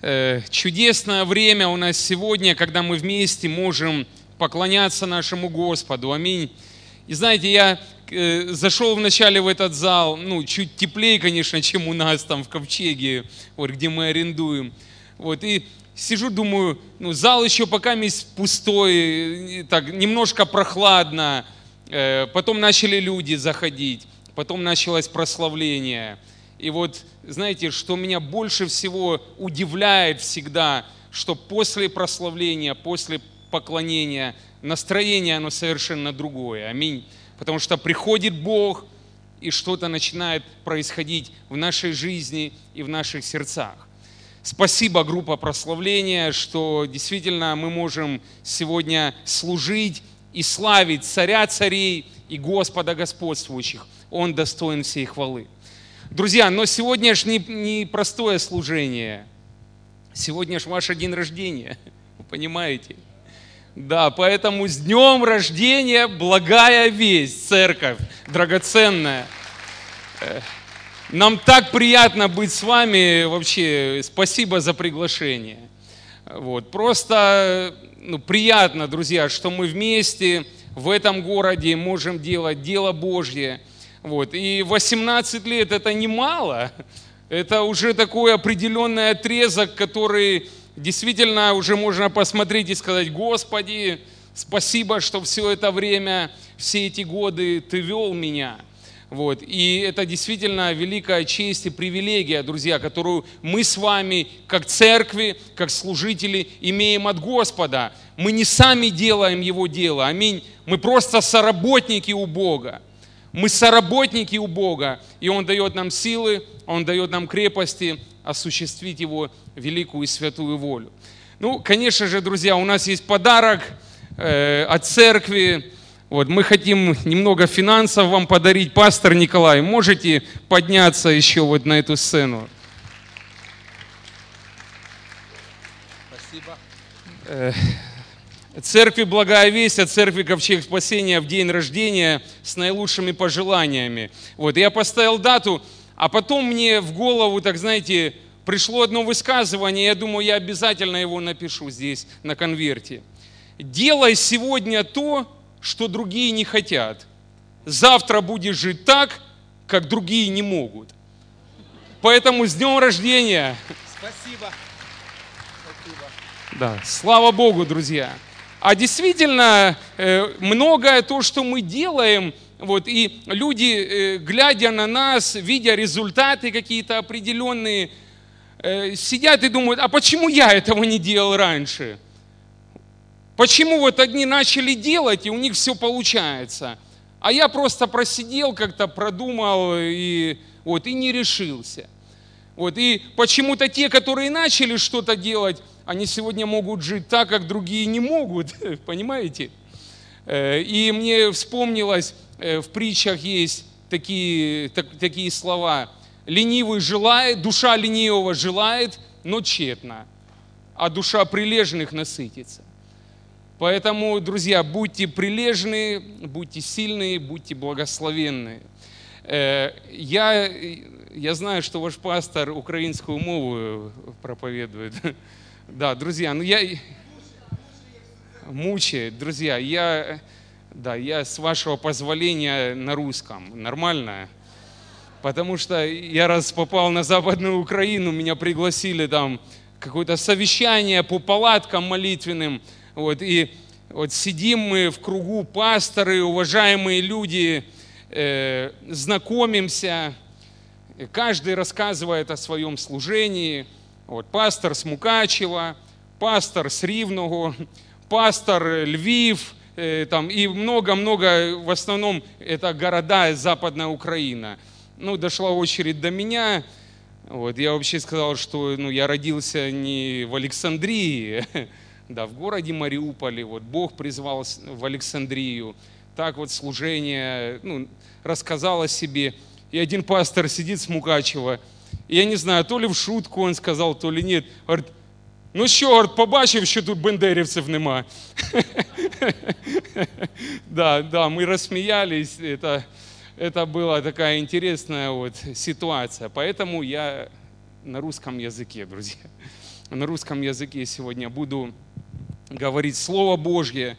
Э, чудесное время у нас сегодня, когда мы вместе можем поклоняться нашему Господу. Аминь. И знаете, я э, зашел вначале в этот зал, ну, чуть теплее, конечно, чем у нас там в Ковчеге, вот, где мы арендуем. Вот, и сижу, думаю, ну, зал еще пока есть пустой, так, немножко прохладно. Э, потом начали люди заходить, потом началось прославление. И вот, знаете, что меня больше всего удивляет всегда, что после прославления, после поклонения, настроение оно совершенно другое. Аминь. Потому что приходит Бог, и что-то начинает происходить в нашей жизни и в наших сердцах. Спасибо, группа прославления, что действительно мы можем сегодня служить и славить царя царей и Господа господствующих. Он достоин всей хвалы. Друзья, но сегодня же не, не простое служение. Сегодня же ваш день рождения. Вы понимаете? Да, поэтому с днем рождения благая весть, церковь, драгоценная. Нам так приятно быть с вами. Вообще, спасибо за приглашение. Вот. Просто ну, приятно, друзья, что мы вместе в этом городе можем делать дело Божье. Вот. И 18 лет это немало. Это уже такой определенный отрезок, который действительно уже можно посмотреть и сказать, Господи, спасибо, что все это время, все эти годы Ты вел меня. Вот. И это действительно великая честь и привилегия, друзья, которую мы с вами, как церкви, как служители, имеем от Господа. Мы не сами делаем Его дело, аминь. Мы просто соработники у Бога. Мы соработники у Бога, и Он дает нам силы, Он дает нам крепости осуществить Его великую и святую волю. Ну, конечно же, друзья, у нас есть подарок э, от церкви, вот, мы хотим немного финансов вам подарить. Пастор Николай, можете подняться еще вот на эту сцену? Спасибо. Церкви Благая Весть, от Церкви Ковчег Спасения в день рождения с наилучшими пожеланиями. Вот, я поставил дату, а потом мне в голову, так знаете, пришло одно высказывание, я думаю, я обязательно его напишу здесь на конверте. Делай сегодня то, что другие не хотят. Завтра будешь жить так, как другие не могут. Поэтому с днем рождения! Спасибо. Спасибо. Да, слава Богу, друзья. А действительно, э, многое то, что мы делаем, вот, и люди, э, глядя на нас, видя результаты какие-то определенные, э, сидят и думают, а почему я этого не делал раньше? Почему вот одни начали делать, и у них все получается, а я просто просидел как-то, продумал и, вот, и не решился. Вот, и почему-то те, которые начали что-то делать, они сегодня могут жить так, как другие не могут, понимаете? Э, и мне вспомнилось, э, в притчах есть такие, так, такие слова. Ленивый желает, душа ленивого желает, но тщетно, а душа прилежных насытится. Поэтому, друзья, будьте прилежны, будьте сильные, будьте благословенные. Э, я, я знаю, что ваш пастор украинскую мову проповедует. Да, друзья, ну я... Мучает, друзья, я, да, я с вашего позволения на русском. Нормально? Потому что я раз попал на Западную Украину, меня пригласили там какое-то совещание по палаткам молитвенным – вот, и вот сидим мы в кругу пасторы, уважаемые люди, э, знакомимся, каждый рассказывает о своем служении. Вот, пастор с Мукачева, пастор с Ривного, пастор Львив, э, там, и много-много, в основном это города Западная Украина. Ну, дошла очередь до меня, вот, я вообще сказал, что ну, я родился не в Александрии, да, в городе Мариуполе, вот Бог призвал в Александрию, так вот служение, ну, рассказал о себе. И один пастор сидит с Мукачева, я не знаю, то ли в шутку он сказал, то ли нет. Говорит, ну що, говорит, побачив, що тут бендерівців нема. Да, да, мы рассмеялись, это, это была такая интересная вот ситуация. Поэтому я на русском языке, друзья. на русском языке сегодня буду говорить Слово Божье.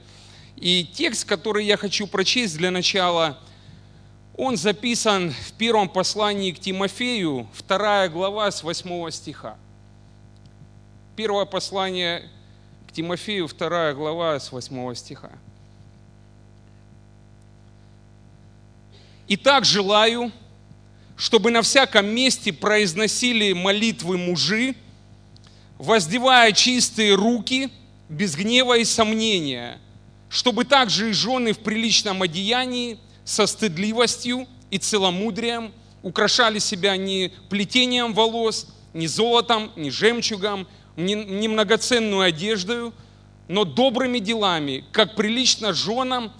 И текст, который я хочу прочесть для начала, он записан в первом послании к Тимофею, вторая глава с 8 стиха. Первое послание к Тимофею, вторая глава с 8 стиха. Итак, желаю, чтобы на всяком месте произносили молитвы мужи, воздевая чистые руки, без гнева и сомнения, чтобы также и жены в приличном одеянии, со стыдливостью и целомудрием украшали себя не плетением волос, не золотом, не жемчугом, не, не многоценную одеждою, но добрыми делами, как прилично женам,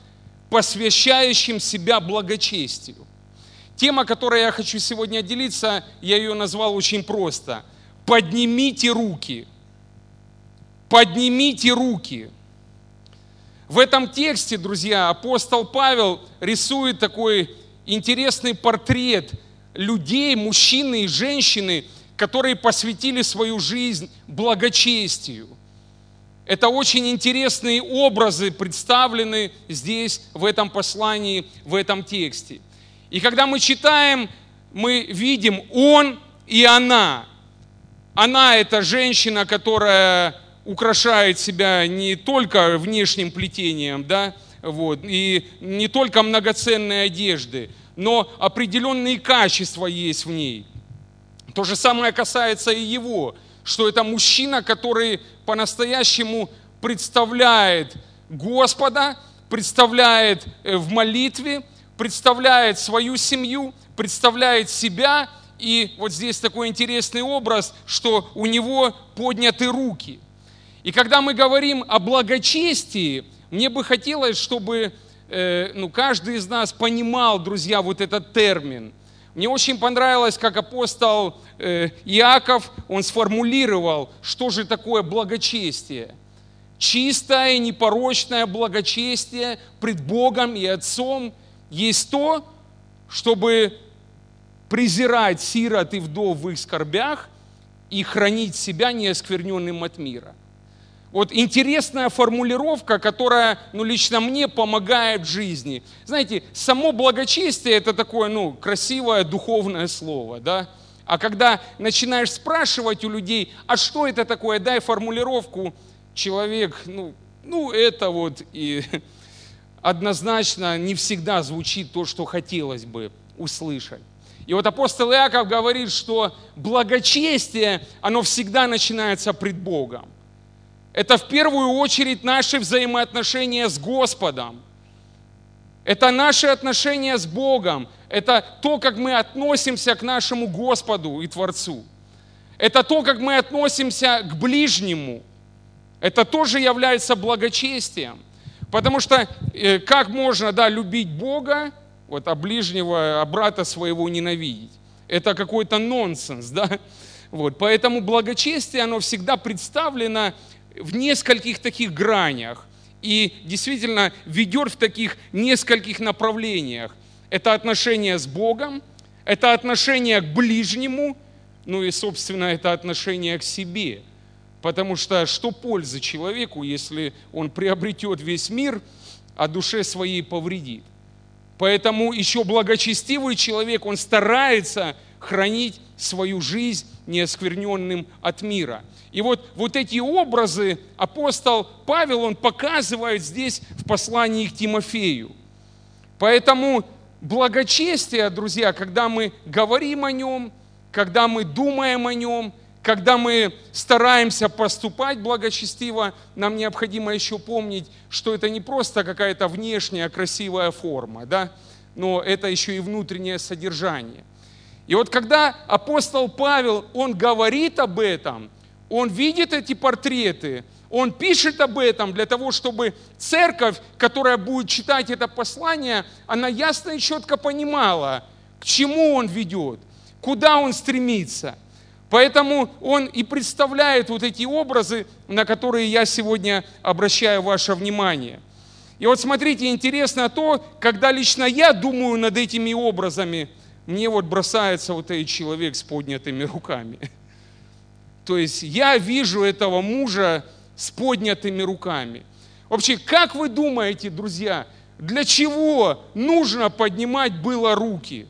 посвящающим себя благочестию. Тема, которой я хочу сегодня делиться, я ее назвал очень просто. Поднимите руки. Поднимите руки. В этом тексте, друзья, апостол Павел рисует такой интересный портрет людей, мужчины и женщины, которые посвятили свою жизнь благочестию. Это очень интересные образы представлены здесь, в этом послании, в этом тексте. И когда мы читаем, мы видим он и она. Она – это женщина, которая украшает себя не только внешним плетением, да, вот, и не только многоценной одежды, но определенные качества есть в ней. То же самое касается и его – что это мужчина, который по-настоящему представляет Господа, представляет э, в молитве, представляет свою семью, представляет себя. И вот здесь такой интересный образ, что у него подняты руки. И когда мы говорим о благочестии, мне бы хотелось, чтобы э, ну, каждый из нас понимал, друзья, вот этот термин – мне очень понравилось, как апостол э, Иаков, он сформулировал, что же такое благочестие. Чистое, непорочное благочестие пред Богом и Отцом есть то, чтобы презирать сирот и вдов в их скорбях и хранить себя неоскверненным от мира. Вот интересная формулировка, которая, ну, лично мне помогает в жизни. Знаете, само благочестие – это такое, ну, красивое духовное слово, да? А когда начинаешь спрашивать у людей, а что это такое, дай формулировку, человек, ну, ну это вот и однозначно не всегда звучит то, что хотелось бы услышать. И вот апостол Иаков говорит, что благочестие, оно всегда начинается пред Богом. Это в первую очередь наши взаимоотношения с Господом. Это наши отношения с Богом. Это то, как мы относимся к нашему Господу и Творцу. Это то, как мы относимся к ближнему. Это тоже является благочестием. Потому что э, как можно да, любить Бога, вот, а ближнего, а брата своего ненавидеть? Это какой-то нонсенс, да? Вот, поэтому благочестие, оно всегда представлено в нескольких таких гранях и действительно ведет в таких нескольких направлениях. Это отношение с Богом, это отношение к ближнему, ну и, собственно, это отношение к себе. Потому что что пользы человеку, если он приобретет весь мир, а душе своей повредит? Поэтому еще благочестивый человек, он старается хранить свою жизнь неоскверненным от мира. И вот, вот эти образы апостол Павел, он показывает здесь в послании к Тимофею. Поэтому благочестие, друзья, когда мы говорим о нем, когда мы думаем о нем, когда мы стараемся поступать благочестиво, нам необходимо еще помнить, что это не просто какая-то внешняя красивая форма, да, но это еще и внутреннее содержание. И вот когда апостол Павел, он говорит об этом – он видит эти портреты, он пишет об этом для того, чтобы церковь, которая будет читать это послание, она ясно и четко понимала, к чему он ведет, куда он стремится. Поэтому он и представляет вот эти образы, на которые я сегодня обращаю ваше внимание. И вот смотрите, интересно то, когда лично я думаю над этими образами, мне вот бросается вот этот человек с поднятыми руками – то есть я вижу этого мужа с поднятыми руками. Вообще, как вы думаете, друзья, для чего нужно поднимать было руки?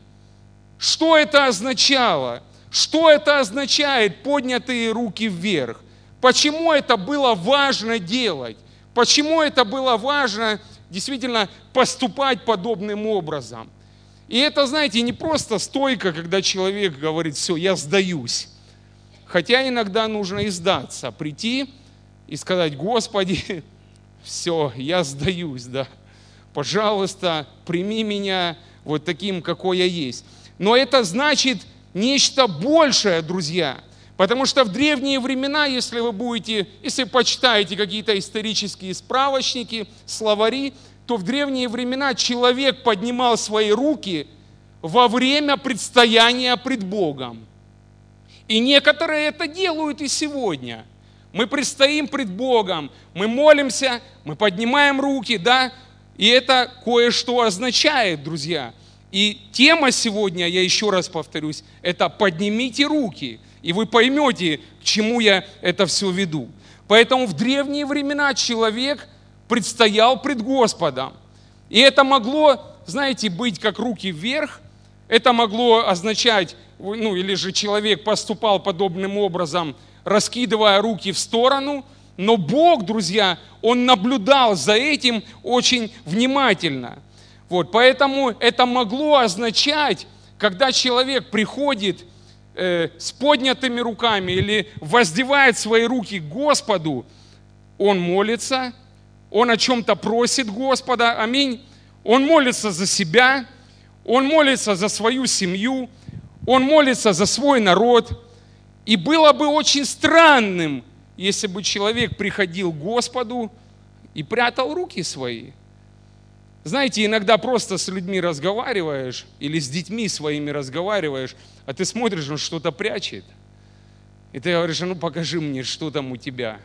Что это означало? Что это означает поднятые руки вверх? Почему это было важно делать? Почему это было важно действительно поступать подобным образом? И это, знаете, не просто стойка, когда человек говорит, все, я сдаюсь. Хотя иногда нужно и сдаться, прийти и сказать, Господи, все, я сдаюсь, да. Пожалуйста, прими меня вот таким, какой я есть. Но это значит нечто большее, друзья. Потому что в древние времена, если вы будете, если почитаете какие-то исторические справочники, словари, то в древние времена человек поднимал свои руки во время предстояния пред Богом. И некоторые это делают и сегодня. Мы предстоим пред Богом, мы молимся, мы поднимаем руки, да, и это кое-что означает, друзья. И тема сегодня, я еще раз повторюсь, это «поднимите руки», и вы поймете, к чему я это все веду. Поэтому в древние времена человек – предстоял пред Господом. И это могло, знаете, быть как руки вверх, это могло означать, ну или же человек поступал подобным образом, раскидывая руки в сторону, но Бог, друзья, Он наблюдал за этим очень внимательно. Вот, поэтому это могло означать, когда человек приходит э, с поднятыми руками или воздевает свои руки к Господу, он молится, он о чем-то просит Господа, аминь. Он молится за себя, он молится за свою семью, он молится за свой народ. И было бы очень странным, если бы человек приходил к Господу и прятал руки свои. Знаете, иногда просто с людьми разговариваешь или с детьми своими разговариваешь, а ты смотришь, он что-то прячет. И ты говоришь, «А ну покажи мне, что там у тебя.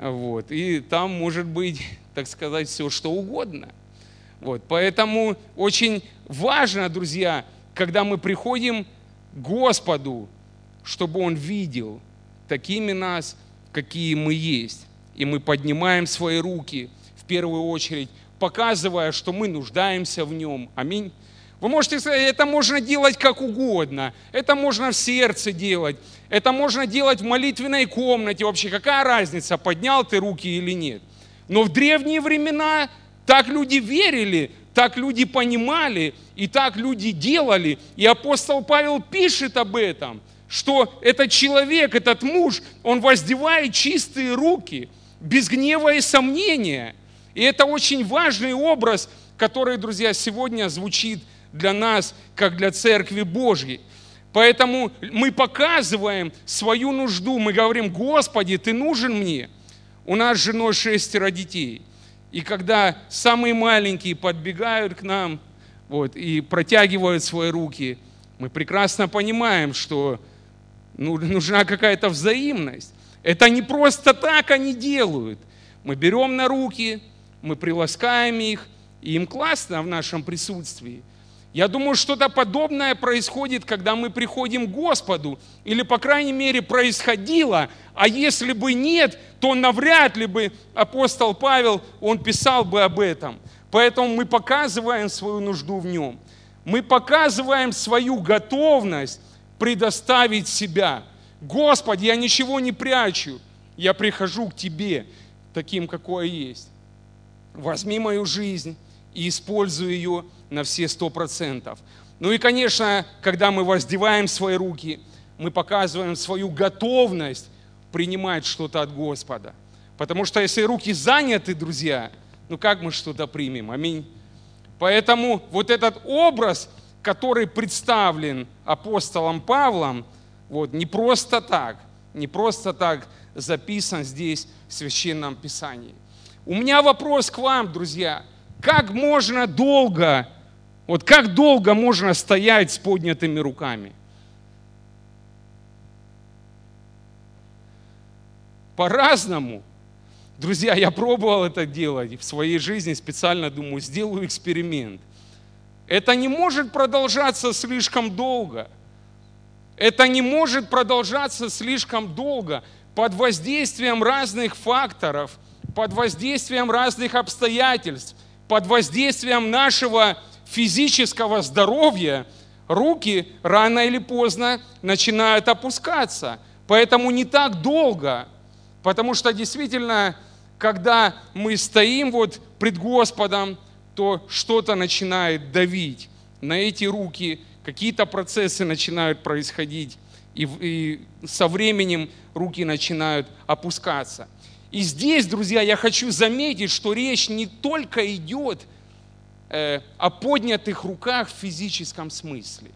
Вот. И там может быть, так сказать, все что угодно. Вот. Поэтому очень важно, друзья, когда мы приходим к Господу, чтобы Он видел такими нас, какие мы есть. И мы поднимаем свои руки, в первую очередь, показывая, что мы нуждаемся в Нем. Аминь. Вы можете это можно делать как угодно, это можно в сердце делать, это можно делать в молитвенной комнате. Вообще, какая разница, поднял ты руки или нет? Но в древние времена так люди верили, так люди понимали, и так люди делали. И апостол Павел пишет об этом, что этот человек, этот муж, он воздевает чистые руки, без гнева и сомнения. И это очень важный образ, который, друзья, сегодня звучит для нас, как для Церкви Божьей. Поэтому мы показываем свою нужду, мы говорим, Господи, Ты нужен мне. У нас с женой шестеро детей. И когда самые маленькие подбегают к нам вот, и протягивают свои руки, мы прекрасно понимаем, что ну, нужна какая-то взаимность. Это не просто так они делают. Мы берем на руки, мы приласкаем их, и им классно в нашем присутствии. Я думаю, что-то подобное происходит, когда мы приходим к Господу, или, по крайней мере, происходило, а если бы нет, то навряд ли бы апостол Павел, он писал бы об этом. Поэтому мы показываем свою нужду в нем. Мы показываем свою готовность предоставить себя. Господи, я ничего не прячу, я прихожу к Тебе таким, какой я есть. Возьми мою жизнь и используй ее на все сто процентов. Ну и, конечно, когда мы воздеваем свои руки, мы показываем свою готовность принимать что-то от Господа. Потому что если руки заняты, друзья, ну как мы что-то примем? Аминь. Поэтому вот этот образ, который представлен апостолом Павлом, вот не просто так, не просто так записан здесь в Священном Писании. У меня вопрос к вам, друзья. Как можно долго вот как долго можно стоять с поднятыми руками? По-разному. Друзья, я пробовал это делать в своей жизни, специально думаю, сделаю эксперимент. Это не может продолжаться слишком долго. Это не может продолжаться слишком долго под воздействием разных факторов, под воздействием разных обстоятельств, под воздействием нашего физического здоровья, руки рано или поздно начинают опускаться. Поэтому не так долго, потому что действительно, когда мы стоим вот пред Господом, то что-то начинает давить на эти руки, какие-то процессы начинают происходить, и, и со временем руки начинают опускаться. И здесь, друзья, я хочу заметить, что речь не только идет э, о поднятых руках в физическом смысле.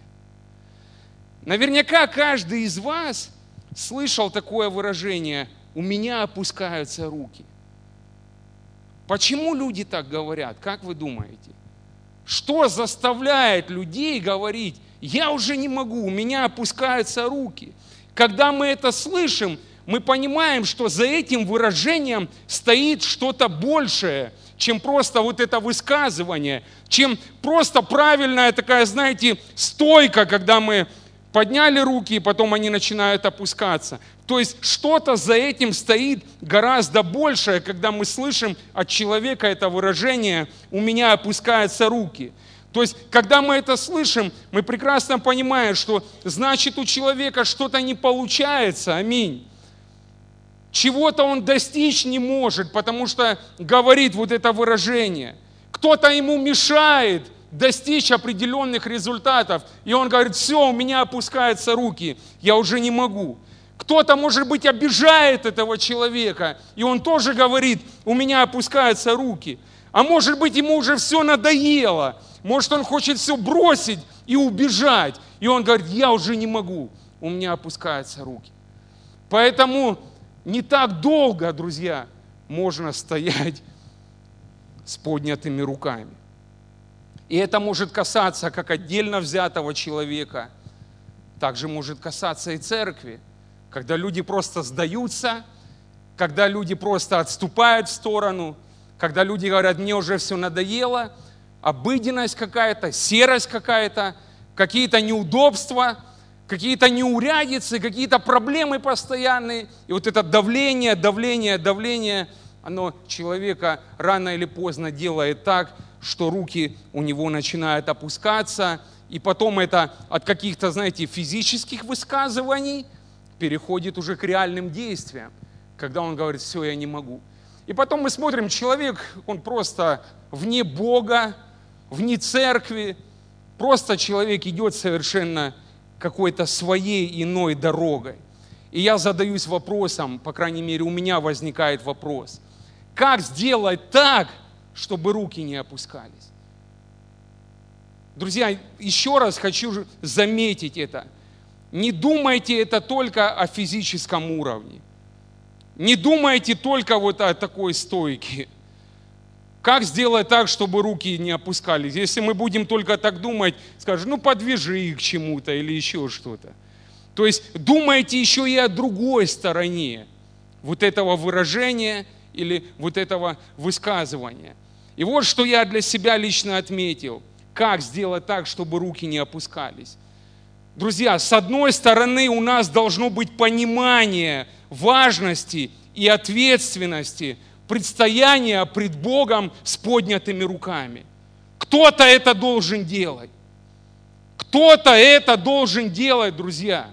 Наверняка каждый из вас слышал такое выражение «у меня опускаются руки». Почему люди так говорят? Как вы думаете? Что заставляет людей говорить, я уже не могу, у меня опускаются руки. Когда мы это слышим, мы понимаем, что за этим выражением стоит что-то большее, чем просто вот это высказывание, чем просто правильная такая, знаете, стойка, когда мы подняли руки, и потом они начинают опускаться. То есть что-то за этим стоит гораздо большее, когда мы слышим от человека это выражение «у меня опускаются руки». То есть, когда мы это слышим, мы прекрасно понимаем, что значит у человека что-то не получается. Аминь. Чего-то он достичь не может, потому что говорит вот это выражение. Кто-то ему мешает, достичь определенных результатов. И он говорит, все, у меня опускаются руки, я уже не могу. Кто-то, может быть, обижает этого человека, и он тоже говорит, у меня опускаются руки. А может быть, ему уже все надоело, может, он хочет все бросить и убежать. И он говорит, я уже не могу, у меня опускаются руки. Поэтому не так долго, друзья, можно стоять с поднятыми руками. И это может касаться как отдельно взятого человека, также может касаться и церкви, когда люди просто сдаются, когда люди просто отступают в сторону, когда люди говорят, мне уже все надоело, обыденность какая-то, серость какая-то, какие-то неудобства, какие-то неурядицы, какие-то проблемы постоянные. И вот это давление, давление, давление, оно человека рано или поздно делает так, что руки у него начинают опускаться, и потом это от каких-то, знаете, физических высказываний переходит уже к реальным действиям, когда он говорит, все, я не могу. И потом мы смотрим, человек, он просто вне Бога, вне церкви, просто человек идет совершенно какой-то своей иной дорогой. И я задаюсь вопросом, по крайней мере, у меня возникает вопрос, как сделать так, чтобы руки не опускались. Друзья, еще раз хочу заметить это. Не думайте это только о физическом уровне. Не думайте только вот о такой стойке. Как сделать так, чтобы руки не опускались? Если мы будем только так думать, скажем, ну подвяжи их к чему-то или еще что-то. То есть думайте еще и о другой стороне вот этого выражения или вот этого высказывания. И вот что я для себя лично отметил. Как сделать так, чтобы руки не опускались? Друзья, с одной стороны у нас должно быть понимание важности и ответственности предстояния пред Богом с поднятыми руками. Кто-то это должен делать. Кто-то это должен делать, друзья.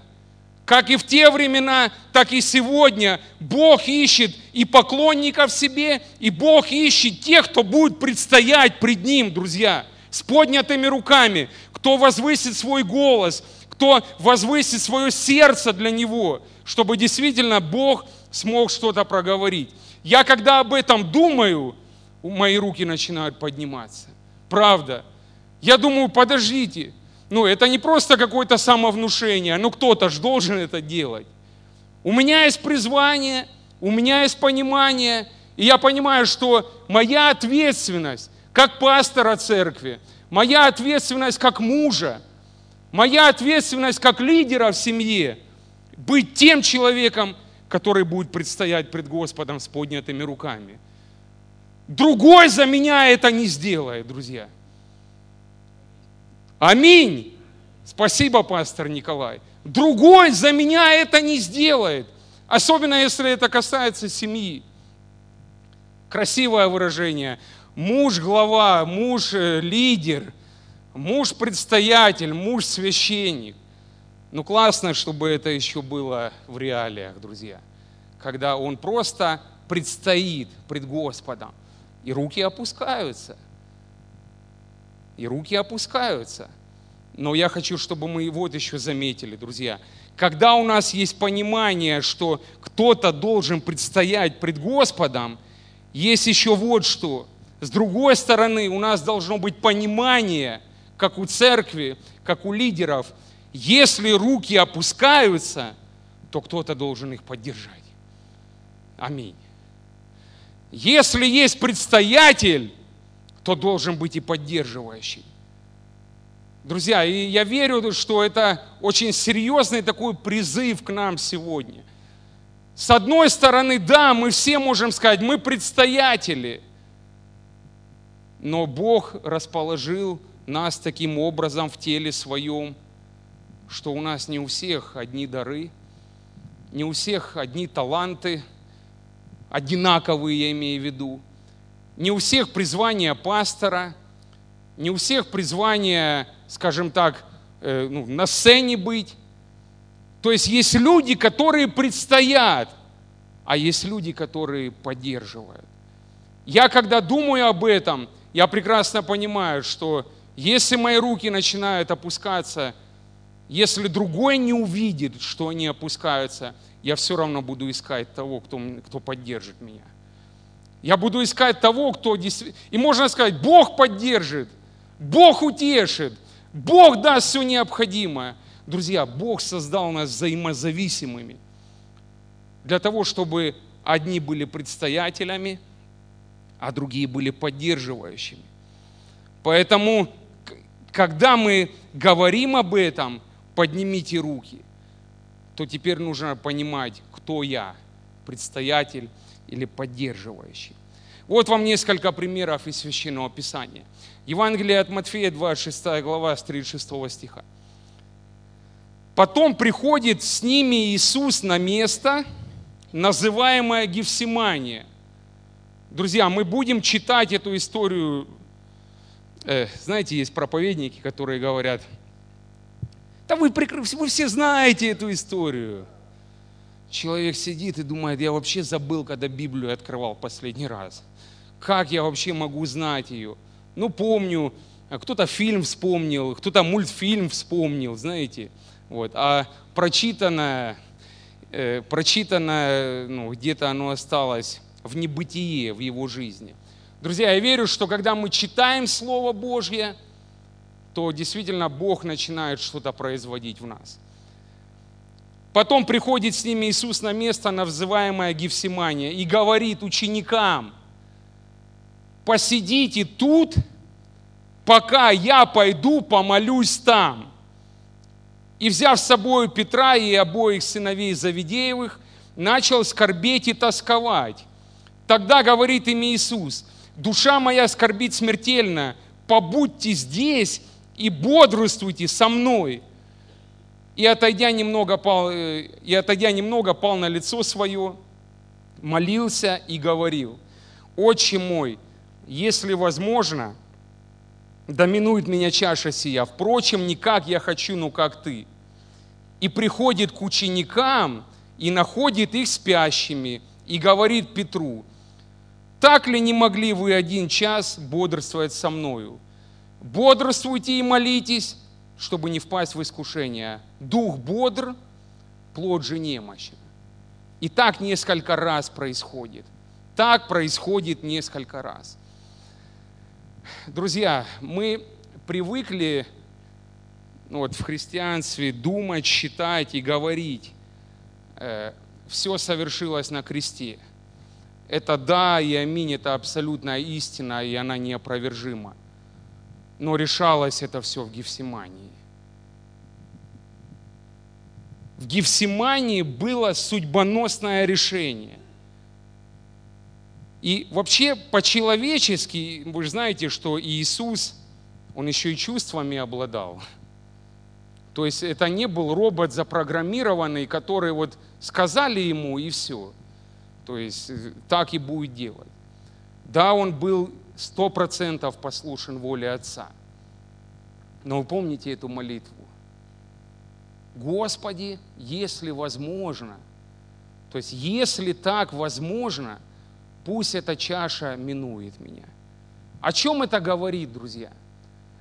Как и в те времена, так и сегодня Бог ищет и поклонников себе, и Бог ищет тех, кто будет предстоять пред Ним, друзья, с поднятыми руками, кто возвысит свой голос, кто возвысит свое сердце для Него, чтобы действительно Бог смог что-то проговорить. Я когда об этом думаю, мои руки начинают подниматься. Правда. Я думаю, подождите, ну, это не просто какое-то самовнушение, ну, кто-то же должен это делать. У меня есть призвание, у меня есть понимание, и я понимаю, что моя ответственность как пастора церкви, моя ответственность как мужа, моя ответственность как лидера в семье, быть тем человеком, который будет предстоять пред Господом с поднятыми руками. Другой за меня это не сделает, друзья. Аминь. Спасибо, пастор Николай. Другой за меня это не сделает. Особенно если это касается семьи. Красивое выражение. Муж глава, муж э, лидер, муж предстоятель, муж священник. Ну классно, чтобы это еще было в реалиях, друзья. Когда он просто предстоит пред Господом. И руки опускаются. И руки опускаются. Но я хочу, чтобы мы вот еще заметили, друзья. Когда у нас есть понимание, что кто-то должен предстоять пред Господом, есть еще вот что. С другой стороны, у нас должно быть понимание, как у церкви, как у лидеров, если руки опускаются, то кто-то должен их поддержать. Аминь. Если есть предстоятель, то должен быть и поддерживающий. Друзья, и я верю, что это очень серьезный такой призыв к нам сегодня. С одной стороны, да, мы все можем сказать, мы предстоятели, но Бог расположил нас таким образом в теле своем, что у нас не у всех одни дары, не у всех одни таланты – одинаковые, я имею в виду. Не у всех призвание пастора, не у всех призвание, скажем так, э, ну, на сцене быть. То есть есть люди, которые предстоят, а есть люди, которые поддерживают. Я когда думаю об этом, я прекрасно понимаю, что если мои руки начинают опускаться, если другой не увидит, что они опускаются – я все равно буду искать того, кто, кто поддержит меня. Я буду искать того, кто действительно... И можно сказать, Бог поддержит, Бог утешит, Бог даст все необходимое. Друзья, Бог создал нас взаимозависимыми для того, чтобы одни были предстоятелями, а другие были поддерживающими. Поэтому, когда мы говорим об этом, поднимите руки – то теперь нужно понимать, кто я, предстоятель или поддерживающий. Вот вам несколько примеров из Священного Писания. Евангелие от Матфея, 26 глава, с 36 стиха. Потом приходит с ними Иисус на место, называемое Гефсимания. Друзья, мы будем читать эту историю. Э, знаете, есть проповедники, которые говорят – да вы, вы все знаете эту историю. Человек сидит и думает, я вообще забыл, когда Библию открывал последний раз. Как я вообще могу знать ее? Ну, помню, кто-то фильм вспомнил, кто-то мультфильм вспомнил, знаете. Вот. А прочитанное, э, прочитанное ну, где-то оно осталось в небытие в его жизни. Друзья, я верю, что когда мы читаем Слово Божье – то действительно Бог начинает что-то производить в нас. Потом приходит с ними Иисус на место, на взываемое Гефсимания, и говорит ученикам, посидите тут, пока я пойду помолюсь там. И взяв с собой Петра и обоих сыновей Завидеевых, начал скорбеть и тосковать. Тогда говорит им Иисус, душа моя скорбит смертельно, побудьте здесь и бодрствуйте со мной. И отойдя немного, пал, э, и отойдя немного, пал на лицо свое, молился и говорил, «Отче мой, если возможно, доминует меня чаша сия, впрочем, не как я хочу, но как ты». И приходит к ученикам и находит их спящими, и говорит Петру, «Так ли не могли вы один час бодрствовать со мною?» Бодрствуйте и молитесь, чтобы не впасть в искушение. Дух бодр, плод же немощен. И так несколько раз происходит. Так происходит несколько раз. Друзья, мы привыкли ну, вот, в христианстве думать, считать и говорить. Э, все совершилось на кресте. Это да и аминь, это абсолютная истина, и она неопровержима но решалось это все в Гефсимании. В Гефсимании было судьбоносное решение. И вообще по-человечески, вы же знаете, что Иисус, Он еще и чувствами обладал. То есть это не был робот запрограммированный, который вот сказали ему и все. То есть э, так и будет делать. Да, он был сто процентов послушен воле Отца. Но вы помните эту молитву? Господи, если возможно, то есть если так возможно, пусть эта чаша минует меня. О чем это говорит, друзья?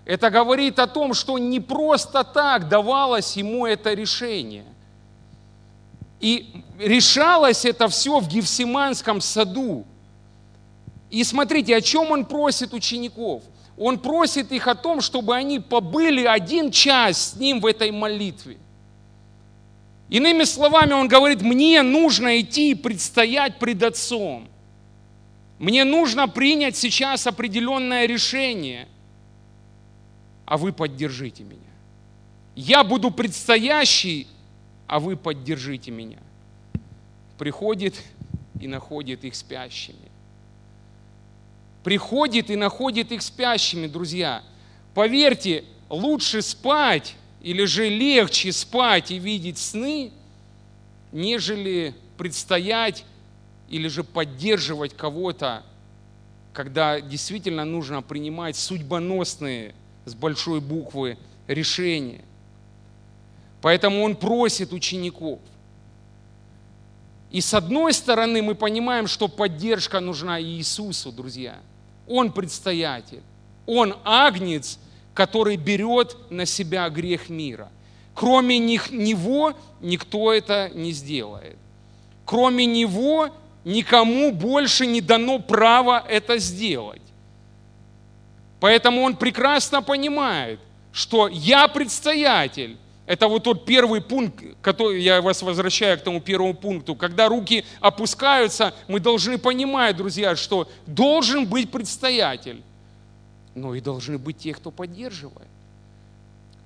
Это говорит о том, что не просто так давалось ему это решение. И решалось это все в Гефсиманском саду. И смотрите, о чем он просит учеников? Он просит их о том, чтобы они побыли один час с ним в этой молитве. Иными словами, он говорит, мне нужно идти и предстоять пред Отцом. Мне нужно принять сейчас определенное решение, а вы поддержите меня. Я буду предстоящий, а вы поддержите меня. Приходит и находит их спящими. Приходит и находит их спящими, друзья. Поверьте, лучше спать или же легче спать и видеть сны, нежели предстоять или же поддерживать кого-то, когда действительно нужно принимать судьбоносные с большой буквы решения. Поэтому он просит учеников. И с одной стороны мы понимаем, что поддержка нужна Иисусу, друзья. Он предстоятель, он агнец, который берет на себя грех мира. Кроме них, Него никто это не сделает. Кроме Него никому больше не дано право это сделать. Поэтому он прекрасно понимает, что я предстоятель. Это вот тот первый пункт, который я вас возвращаю к тому первому пункту. Когда руки опускаются, мы должны понимать, друзья, что должен быть предстоятель, но и должны быть те, кто поддерживает.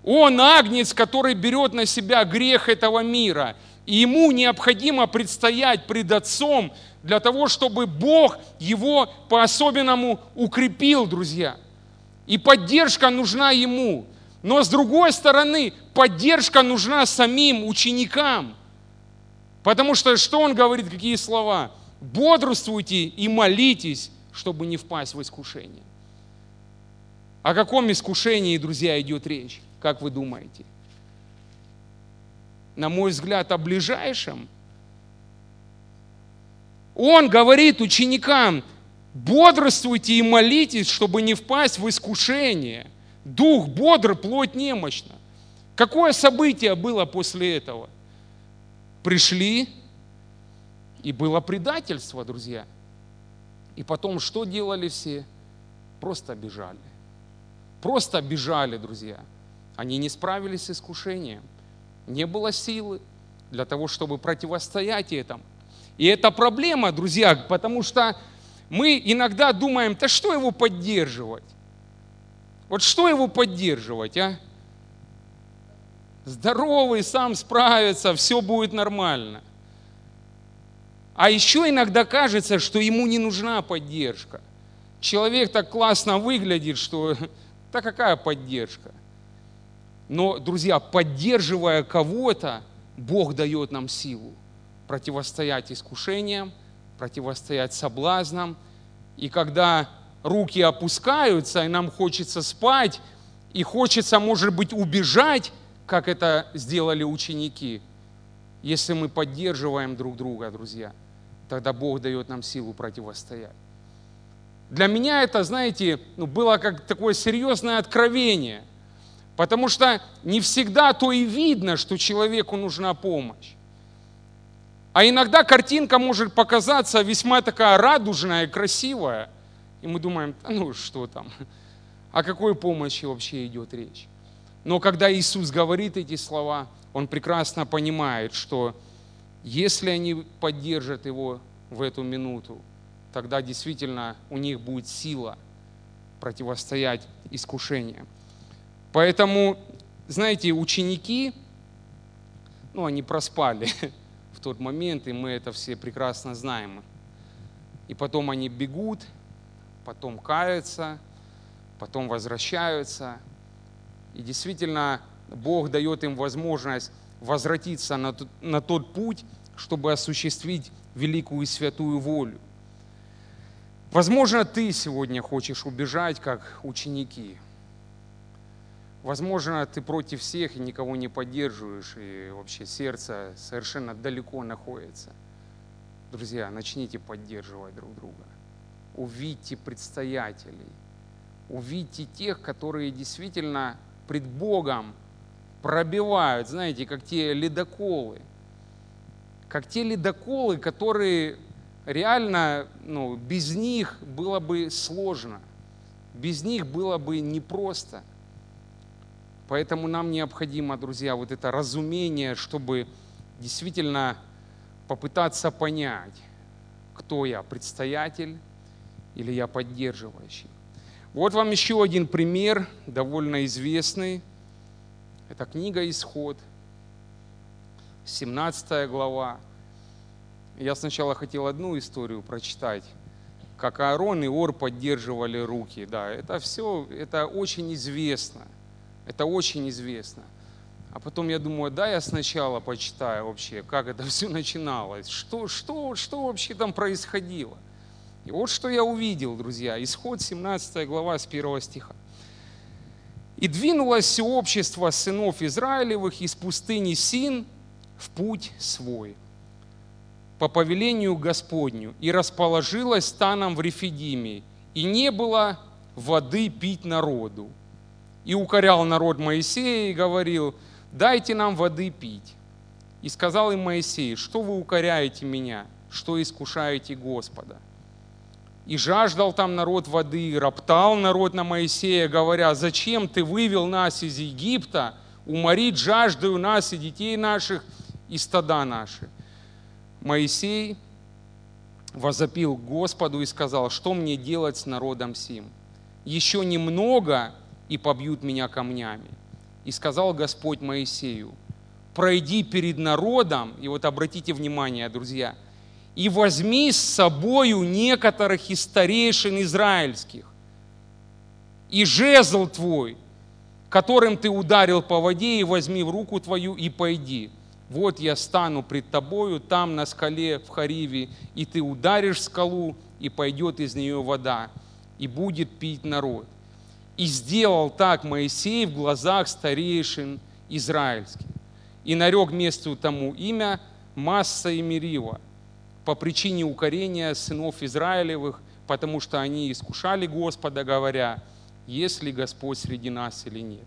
Он агнец, который берет на себя грех этого мира. И ему необходимо предстоять пред Отцом для того, чтобы Бог его по-особенному укрепил, друзья. И поддержка нужна ему. Но с другой стороны, поддержка нужна самим ученикам. Потому что что он говорит, какие слова? Бодрствуйте и молитесь, чтобы не впасть в искушение. О каком искушении, друзья, идет речь? Как вы думаете? На мой взгляд, о ближайшем. Он говорит ученикам, бодрствуйте и молитесь, чтобы не впасть в искушение. Дух бодр, плоть немощна. Какое событие было после этого? Пришли, и было предательство, друзья. И потом что делали все? Просто бежали. Просто бежали, друзья. Они не справились с искушением. Не было силы для того, чтобы противостоять этому. И это проблема, друзья, потому что мы иногда думаем, да что его поддерживать? Вот что его поддерживать, а? Здоровый, сам справится, все будет нормально. А еще иногда кажется, что ему не нужна поддержка. Человек так классно выглядит, что да какая поддержка? Но, друзья, поддерживая кого-то, Бог дает нам силу противостоять искушениям, противостоять соблазнам. И когда руки опускаются, и нам хочется спать, и хочется, может быть, убежать, как это сделали ученики, если мы поддерживаем друг друга, друзья, тогда Бог дает нам силу противостоять. Для меня это, знаете, ну, было как такое серьезное откровение, потому что не всегда то и видно, что человеку нужна помощь. А иногда картинка может показаться весьма такая радужная красивая, и мы думаем, ну что там, о какой помощи вообще идет речь. Но когда Иисус говорит эти слова, Он прекрасно понимает, что если они поддержат Его в эту минуту, тогда действительно у них будет сила противостоять искушениям. Поэтому, знаете, ученики, ну, они проспали в тот момент, и мы это все прекрасно знаем. И потом они бегут, потом каются, потом возвращаются. И действительно, Бог дает им возможность возвратиться на тот, на тот путь, чтобы осуществить великую и святую волю. Возможно, ты сегодня хочешь убежать, как ученики. Возможно, ты против всех и никого не поддерживаешь, и вообще сердце совершенно далеко находится. Друзья, начните поддерживать друг друга. Увидьте предстоятелей. Увидьте тех, которые действительно пред Богом пробивают, знаете, как те ледоколы. Как те ледоколы, которые реально, ну, без них было бы сложно. Без них было бы непросто – Поэтому нам необходимо, друзья, вот это разумение, чтобы действительно попытаться понять, кто я, предстоятель или я поддерживающий. Вот вам еще один пример, довольно известный. Это книга «Исход», 17 глава. Я сначала хотел одну историю прочитать, как Аарон и Ор поддерживали руки. Да, это все, это очень известно. Это очень известно. А потом я думаю, да, я сначала почитаю вообще, как это все начиналось, что, что, что вообще там происходило. И вот что я увидел, друзья, исход 17 глава с 1 стиха. «И двинулось все общество сынов Израилевых из пустыни Син в путь свой, по повелению Господню, и расположилось станом в Рефидиме, и не было воды пить народу и укорял народ Моисея и говорил, дайте нам воды пить. И сказал им Моисей, что вы укоряете меня, что искушаете Господа. И жаждал там народ воды, и роптал народ на Моисея, говоря, зачем ты вывел нас из Египта, уморить жаждою нас и детей наших, и стада наши. Моисей возопил Господу и сказал, что мне делать с народом сим? Еще немного, и побьют меня камнями. И сказал Господь Моисею, пройди перед народом, и вот обратите внимание, друзья, и возьми с собою некоторых из старейшин израильских, и жезл твой, которым ты ударил по воде, и возьми в руку твою и пойди. Вот я стану пред тобою там на скале в Хариве, и ты ударишь скалу, и пойдет из нее вода, и будет пить народ. И сделал так Моисей в глазах старейшин израильских. И нарек месту тому имя Масса и Мерива по причине укорения сынов Израилевых, потому что они искушали Господа, говоря, есть ли Господь среди нас или нет.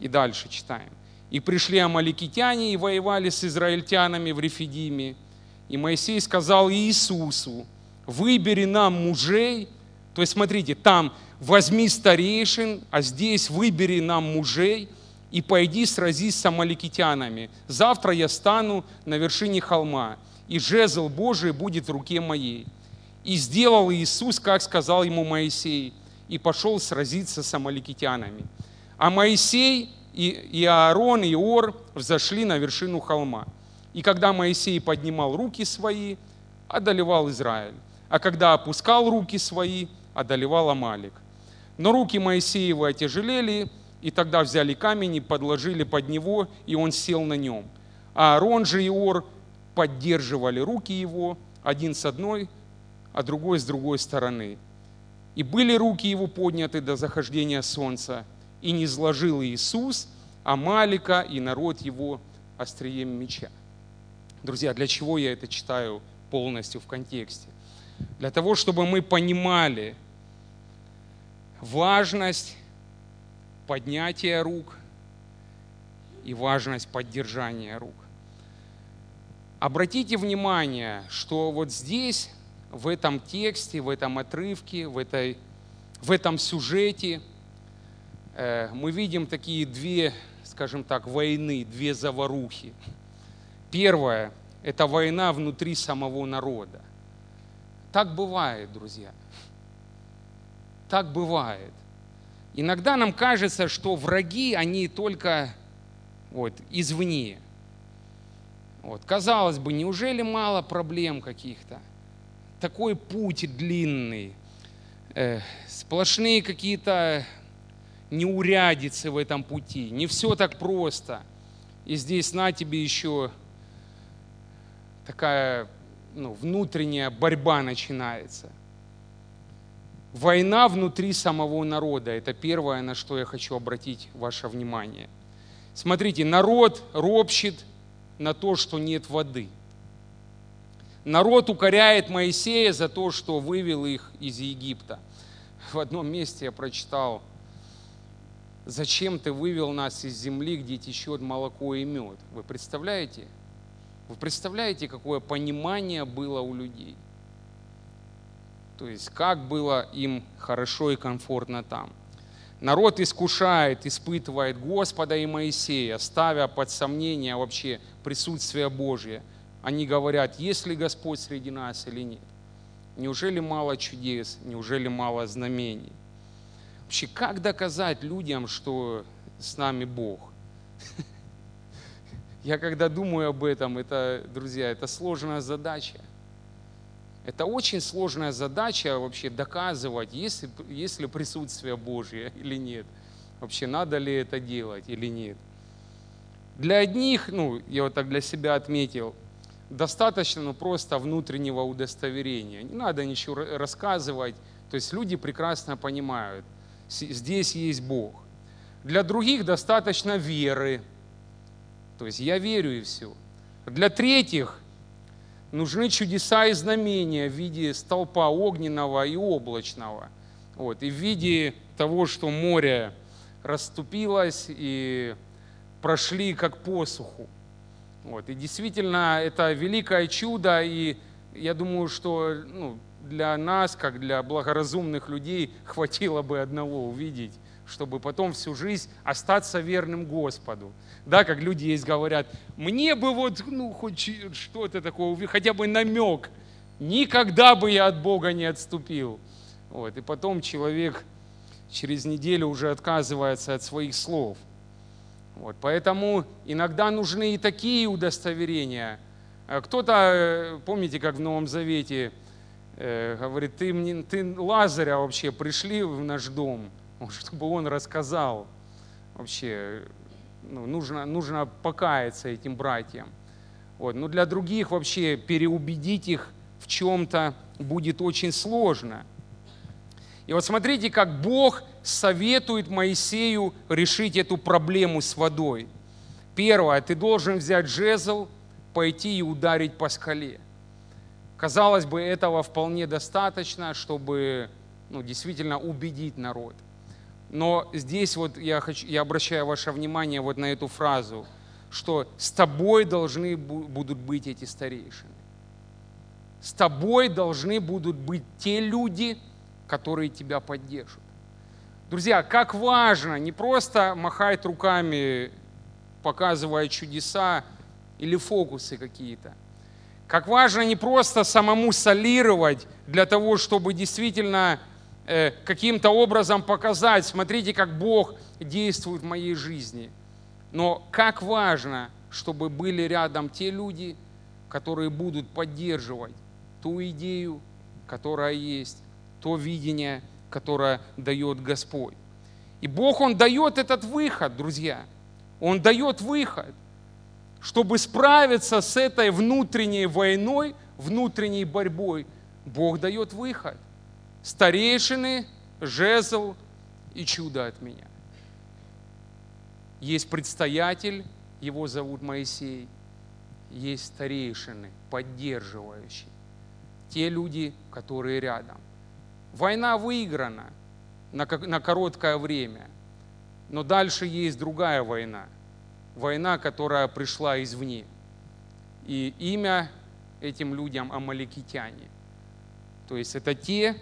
И дальше читаем. И пришли амаликитяне и воевали с израильтянами в Рефидиме. И Моисей сказал Иисусу, выбери нам мужей. То есть, смотрите, там возьми старейшин, а здесь выбери нам мужей и пойди сразись с амаликитянами. Завтра я стану на вершине холма, и жезл Божий будет в руке моей. И сделал Иисус, как сказал ему Моисей, и пошел сразиться с амаликитянами. А Моисей и, и Аарон, и Ор взошли на вершину холма. И когда Моисей поднимал руки свои, одолевал Израиль. А когда опускал руки свои, одолевал Амалик. Но руки Моисеева отяжелели, и тогда взяли камень и подложили под него, и он сел на нем. А Аарон же и Ор поддерживали руки его, один с одной, а другой с другой стороны. И были руки его подняты до захождения солнца, и не сложил Иисус Амалика и народ его острием меча. Друзья, для чего я это читаю полностью в контексте? Для того, чтобы мы понимали, важность поднятия рук и важность поддержания рук. Обратите внимание, что вот здесь, в этом тексте, в этом отрывке, в, этой, в этом сюжете э, мы видим такие две, скажем так, войны, две заварухи. Первая – это война внутри самого народа. Так бывает, друзья так бывает. Иногда нам кажется, что враги, они только вот, извне. Вот. Казалось бы, неужели мало проблем каких-то? Такой путь длинный, э, сплошные какие-то неурядицы в этом пути. Не все так просто. И здесь на тебе еще такая ну, внутренняя борьба начинается. Война внутри самого народа – это первое, на что я хочу обратить ваше внимание. Смотрите, народ ропщит на то, что нет воды. Народ укоряет Моисея за то, что вывел их из Египта. В одном месте я прочитал, зачем ты вывел нас из земли, где течет молоко и мед. Вы представляете? Вы представляете, какое понимание было у людей? То есть, как было им хорошо и комфортно там. Народ искушает, испытывает Господа и Моисея, ставя под сомнение вообще присутствие Божье. Они говорят, есть ли Господь среди нас или нет. Неужели мало чудес, неужели мало знамений? Вообще, как доказать людям, что с нами Бог? Я когда думаю об этом, это, друзья, это сложная задача. Это очень сложная задача вообще доказывать, есть, есть ли присутствие Божье или нет. Вообще надо ли это делать или нет. Для одних, ну, я вот так для себя отметил, достаточно ну, просто внутреннего удостоверения. Не надо ничего рассказывать. То есть люди прекрасно понимают, здесь есть Бог. Для других достаточно веры, то есть я верю и все. Для третьих нужны чудеса и знамения в виде столпа огненного и облачного. Вот, и в виде того, что море расступилось и прошли как посуху. Вот, и действительно, это великое чудо, и я думаю, что ну, для нас, как для благоразумных людей, хватило бы одного увидеть чтобы потом всю жизнь остаться верным Господу. Да, как люди есть говорят, мне бы вот, ну, хоть что-то такое, хотя бы намек, никогда бы я от Бога не отступил. Вот, и потом человек через неделю уже отказывается от своих слов. Вот, поэтому иногда нужны и такие удостоверения. А кто-то, э, помните, как в Новом Завете, э, говорит, ты, мне, ты Лазаря вообще пришли в наш дом – чтобы он рассказал вообще, ну, нужно, нужно покаяться этим братьям. Вот. Но для других вообще переубедить их в чем-то будет очень сложно. И вот смотрите, как Бог советует Моисею решить эту проблему с водой. Первое, ты должен взять жезл, пойти и ударить по скале. Казалось бы, этого вполне достаточно, чтобы ну, действительно убедить народ – но здесь вот я, хочу, я обращаю ваше внимание вот на эту фразу, что с тобой должны будут быть эти старейшины. С тобой должны будут быть те люди, которые тебя поддержат. Друзья, как важно не просто махать руками, показывая чудеса или фокусы какие-то. Как важно не просто самому солировать для того, чтобы действительно каким-то образом показать, смотрите, как Бог действует в моей жизни. Но как важно, чтобы были рядом те люди, которые будут поддерживать ту идею, которая есть, то видение, которое дает Господь. И Бог, Он дает этот выход, друзья. Он дает выход, чтобы справиться с этой внутренней войной, внутренней борьбой. Бог дает выход – старейшины, жезл и чудо от меня. Есть предстоятель, его зовут Моисей, есть старейшины, поддерживающие, те люди, которые рядом. Война выиграна на, короткое время, но дальше есть другая война, война, которая пришла извне. И имя этим людям амаликитяне. То есть это те,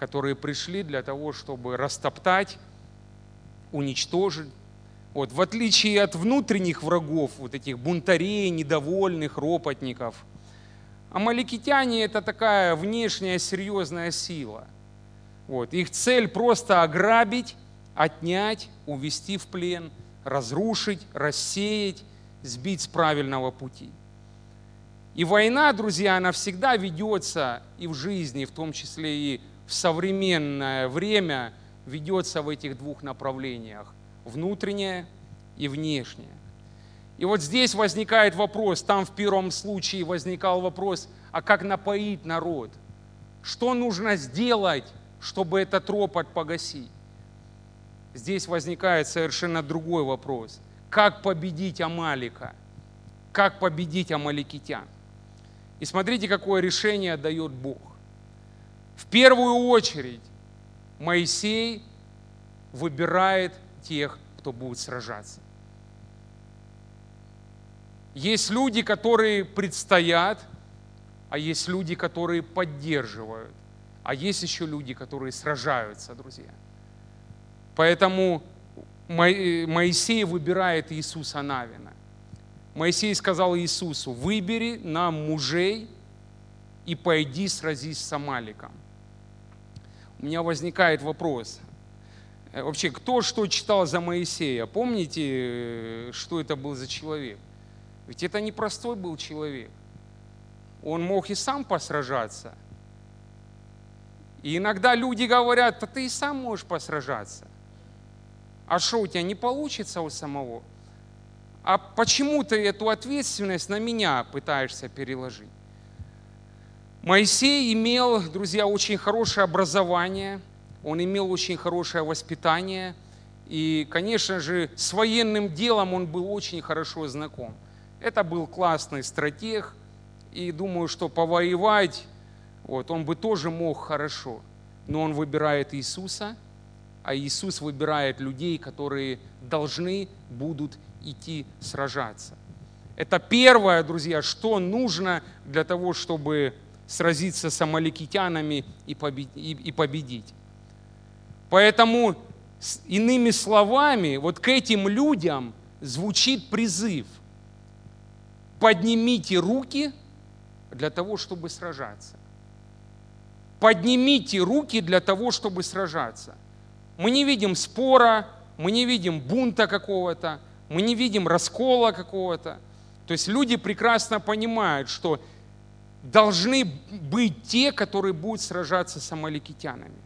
которые пришли для того, чтобы растоптать, уничтожить. Вот, в отличие от внутренних врагов, вот этих бунтарей, недовольных, ропотников, амаликитяне – это такая внешняя серьезная сила. Вот, их цель просто ограбить, отнять, увести в плен, разрушить, рассеять, сбить с правильного пути. И война, друзья, она всегда ведется и в жизни, в том числе и в современное время ведется в этих двух направлениях. Внутреннее и внешнее. И вот здесь возникает вопрос, там в первом случае возникал вопрос, а как напоить народ? Что нужно сделать, чтобы этот ропот погасить? Здесь возникает совершенно другой вопрос. Как победить Амалика? Как победить Амаликитян? И смотрите, какое решение дает Бог. В первую очередь Моисей выбирает тех, кто будет сражаться. Есть люди, которые предстоят, а есть люди, которые поддерживают, а есть еще люди, которые сражаются, друзья. Поэтому Моисей выбирает Иисуса Навина. Моисей сказал Иисусу, выбери нам мужей и пойди сразись с Амаликом. У меня возникает вопрос. Э, вообще, кто что читал за Моисея? Помните, э, что это был за человек? Ведь это не простой был человек. Он мог и сам посражаться. И иногда люди говорят, да ты и сам можешь посражаться. А что у тебя не получится у самого? А почему ты эту ответственность на меня пытаешься переложить? Моисей имел, друзья, очень хорошее образование, он имел очень хорошее воспитание, и, конечно же, с военным делом он был очень хорошо знаком – это был классный стратег, и думаю, что повоевать, вот, он бы тоже мог хорошо. Но он выбирает Иисуса, а Иисус выбирает людей, которые должны будут идти сражаться. Это первое, друзья, что нужно для того, чтобы сразиться с амаликитянами и победить. Поэтому, иными словами, вот к этим людям звучит призыв – поднимите руки для того, чтобы сражаться. Поднимите руки для того, чтобы сражаться. Мы не видим спора, мы не видим бунта какого-то, мы не видим раскола какого-то. То есть люди прекрасно понимают, что должны быть те, которые будут сражаться с амаликитянами.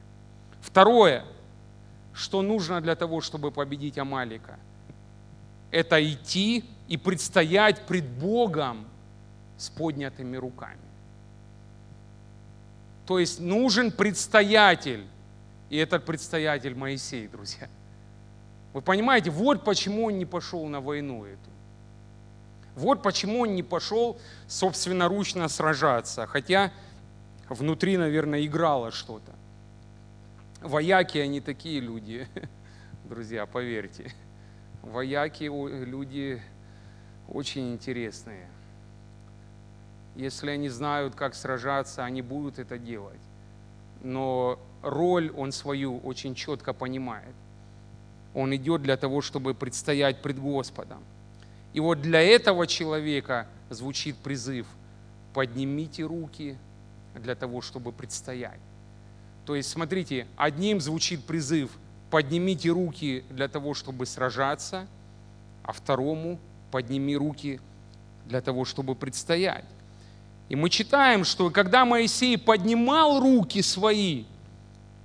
Второе, что нужно для того, чтобы победить Амалика, это идти и предстоять пред Богом с поднятыми руками. То есть нужен предстоятель, и этот предстоятель Моисей, друзья. Вы понимаете, вот почему он не пошел на войну эту. Вот почему он не пошел собственноручно сражаться, хотя внутри, наверное, играло что-то. Вояки, они такие люди, друзья, поверьте. Вояки люди очень интересные. Если они знают, как сражаться, они будут это делать. Но роль он свою очень четко понимает. Он идет для того, чтобы предстоять пред Господом. И вот для этого человека звучит призыв «поднимите руки для того, чтобы предстоять». То есть, смотрите, одним звучит призыв «поднимите руки для того, чтобы сражаться», а второму подними руки для того, чтобы предстоять. И мы читаем, что когда Моисей поднимал руки свои,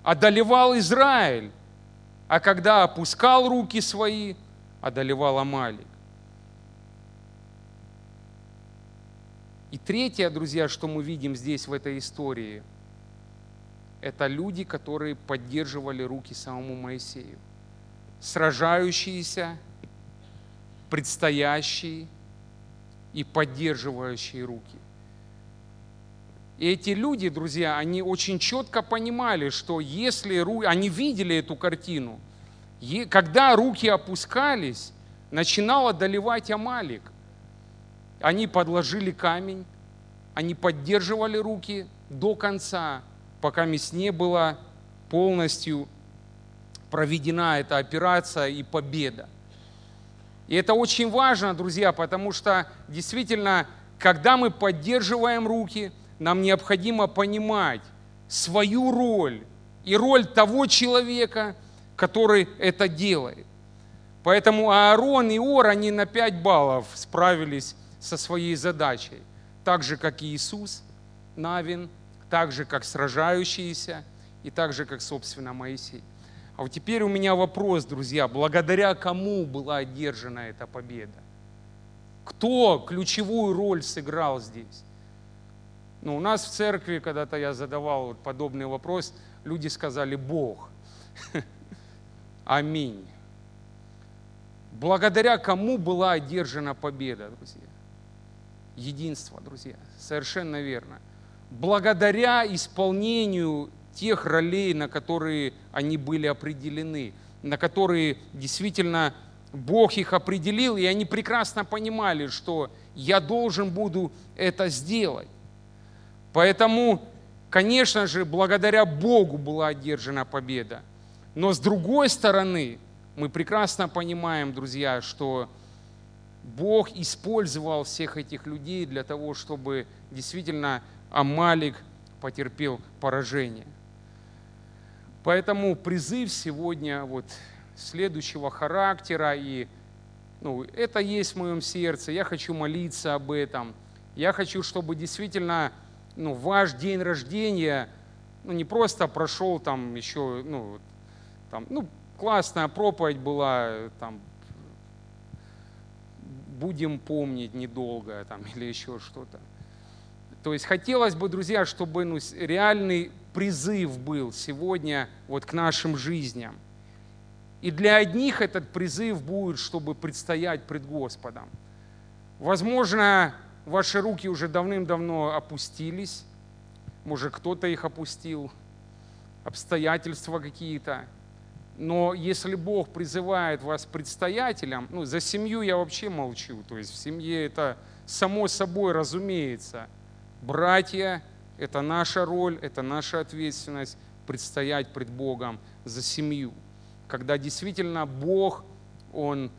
одолевал Израиль, а когда опускал руки свои, одолевал Амалик. И третье, друзья, что мы видим здесь в этой истории, это люди, которые поддерживали руки самому Моисею. Сражающиеся предстоящие и поддерживающие руки. И эти люди, друзья, они очень четко понимали, что если руки, они видели эту картину, когда руки опускались, начинал одолевать Амалик. Они подложили камень, они поддерживали руки до конца, пока не была полностью проведена эта операция и победа. И это очень важно, друзья, потому что действительно, когда мы поддерживаем руки, нам необходимо понимать свою роль и роль того человека, который это делает. Поэтому Аарон и Ор, они на 5 баллов справились со своей задачей. Так же, как и Иисус, Навин, так же, как сражающиеся, и так же, как, собственно, Моисей. А вот теперь у меня вопрос, друзья, благодаря кому была одержана эта победа? Кто ключевую роль сыграл здесь? Ну, у нас в церкви, когда-то я задавал вот подобный вопрос, люди сказали «Бог». Аминь. Благодаря кому была одержана победа, друзья? Единство, друзья, совершенно верно. Благодаря исполнению тех ролей, на которые они были определены, на которые действительно Бог их определил, и они прекрасно понимали, что я должен буду это сделать. Поэтому, конечно же, благодаря Богу была одержана победа. Но с другой стороны, мы прекрасно понимаем, друзья, что Бог использовал всех этих людей для того, чтобы действительно Амалик потерпел поражение. Поэтому призыв сегодня вот следующего характера, и ну, это есть в моем сердце, я хочу молиться об этом, я хочу, чтобы действительно ну, ваш день рождения ну, не просто прошел там еще, ну, там, ну, классная проповедь была, там, будем помнить недолго, там, или еще что-то. То есть хотелось бы, друзья, чтобы ну, реальный призыв был сегодня вот к нашим жизням. И для одних этот призыв будет, чтобы предстоять пред Господом. Возможно, ваши руки уже давным-давно опустились, может, кто-то их опустил, обстоятельства какие-то. Но если Бог призывает вас предстоятелем, ну, за семью я вообще молчу, то есть в семье это само собой разумеется. Братья – это наша роль, это наша ответственность предстоять пред Богом за семью. Когда действительно Бог, Он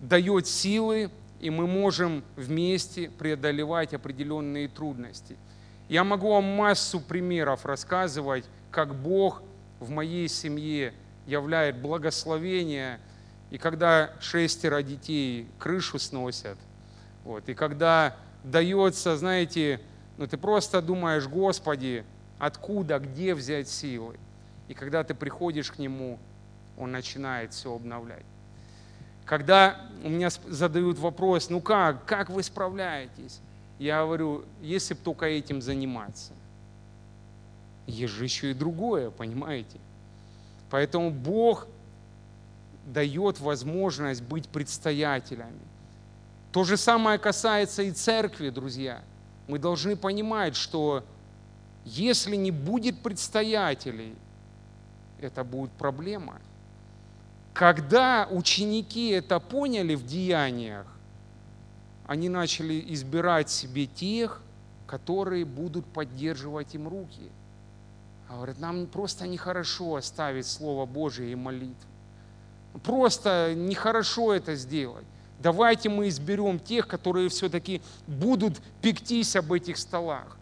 дает силы, и мы можем вместе преодолевать определенные трудности. Я могу вам массу примеров рассказывать, как Бог в моей семье являет благословение, и когда шестеро детей крышу сносят, вот, и когда дается, знаете, ну ты просто думаешь, Господи, откуда, где взять силы? И когда ты приходишь к Нему, Он начинает все обновлять. Когда у меня задают вопрос, ну как, как вы справляетесь? Я говорю, если бы только этим заниматься. Есть же еще и другое, понимаете? Поэтому Бог дает возможность быть предстоятелями. То же самое касается и церкви, друзья. Мы должны понимать, что если не будет предстоятелей, это будет проблема. Когда ученики это поняли в деяниях, они начали избирать себе тех, которые будут поддерживать им руки. А говорят, нам просто нехорошо оставить Слово Божие и молитву. Просто нехорошо это сделать. Давайте мы изберем тех, которые все-таки будут пектись об этих столах.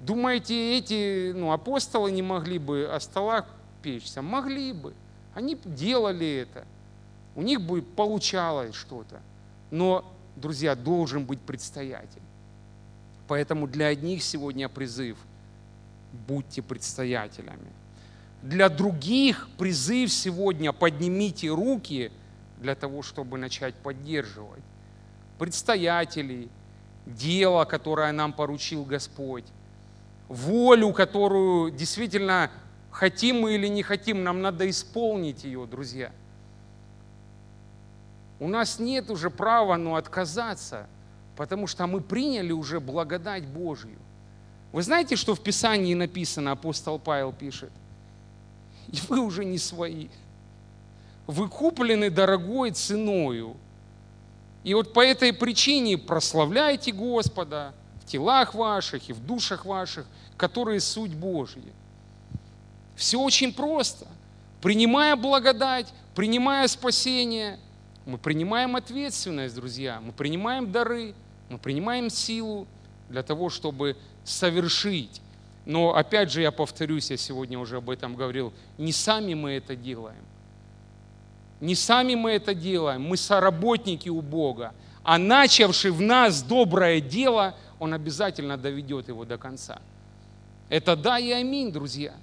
Думаете, эти ну, апостолы не могли бы о столах печься? Могли бы. Они делали это. У них бы получалось что-то. Но, друзья, должен быть предстоятель. Поэтому для одних сегодня призыв – будьте предстоятелями. Для других призыв сегодня – поднимите руки для того, чтобы начать поддерживать. Предстоятелей, дело, которое нам поручил Господь, волю, которую действительно хотим мы или не хотим, нам надо исполнить ее, друзья. У нас нет уже права ну, отказаться, потому что мы приняли уже благодать Божью. Вы знаете, что в Писании написано, апостол Павел пишет? И вы уже не свои. Вы куплены дорогой ценою. И вот по этой причине прославляйте Господа в телах ваших и в душах ваших, которые суть Божья. Все очень просто. Принимая благодать, принимая спасение, мы принимаем ответственность, друзья, мы принимаем дары, мы принимаем силу для того, чтобы совершить. Но опять же, я повторюсь, я сегодня уже об этом говорил, не сами мы это делаем. Не сами мы это делаем, мы соработники у Бога. А начавший в нас доброе дело, Он обязательно доведет его до конца. Это да и аминь, друзья.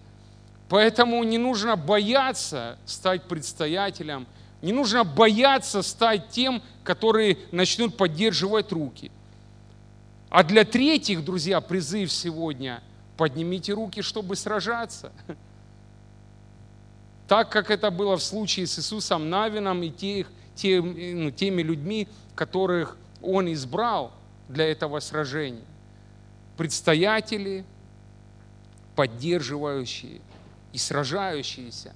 Поэтому не нужно бояться стать предстоятелем, не нужно бояться стать тем, которые начнут поддерживать руки. А для третьих, друзья, призыв сегодня – поднимите руки, чтобы сражаться. Так, как это было в случае с Иисусом Навином и тех, тем, ну, теми людьми, которых Он избрал для этого сражения. Предстоятели, поддерживающие и сражающиеся.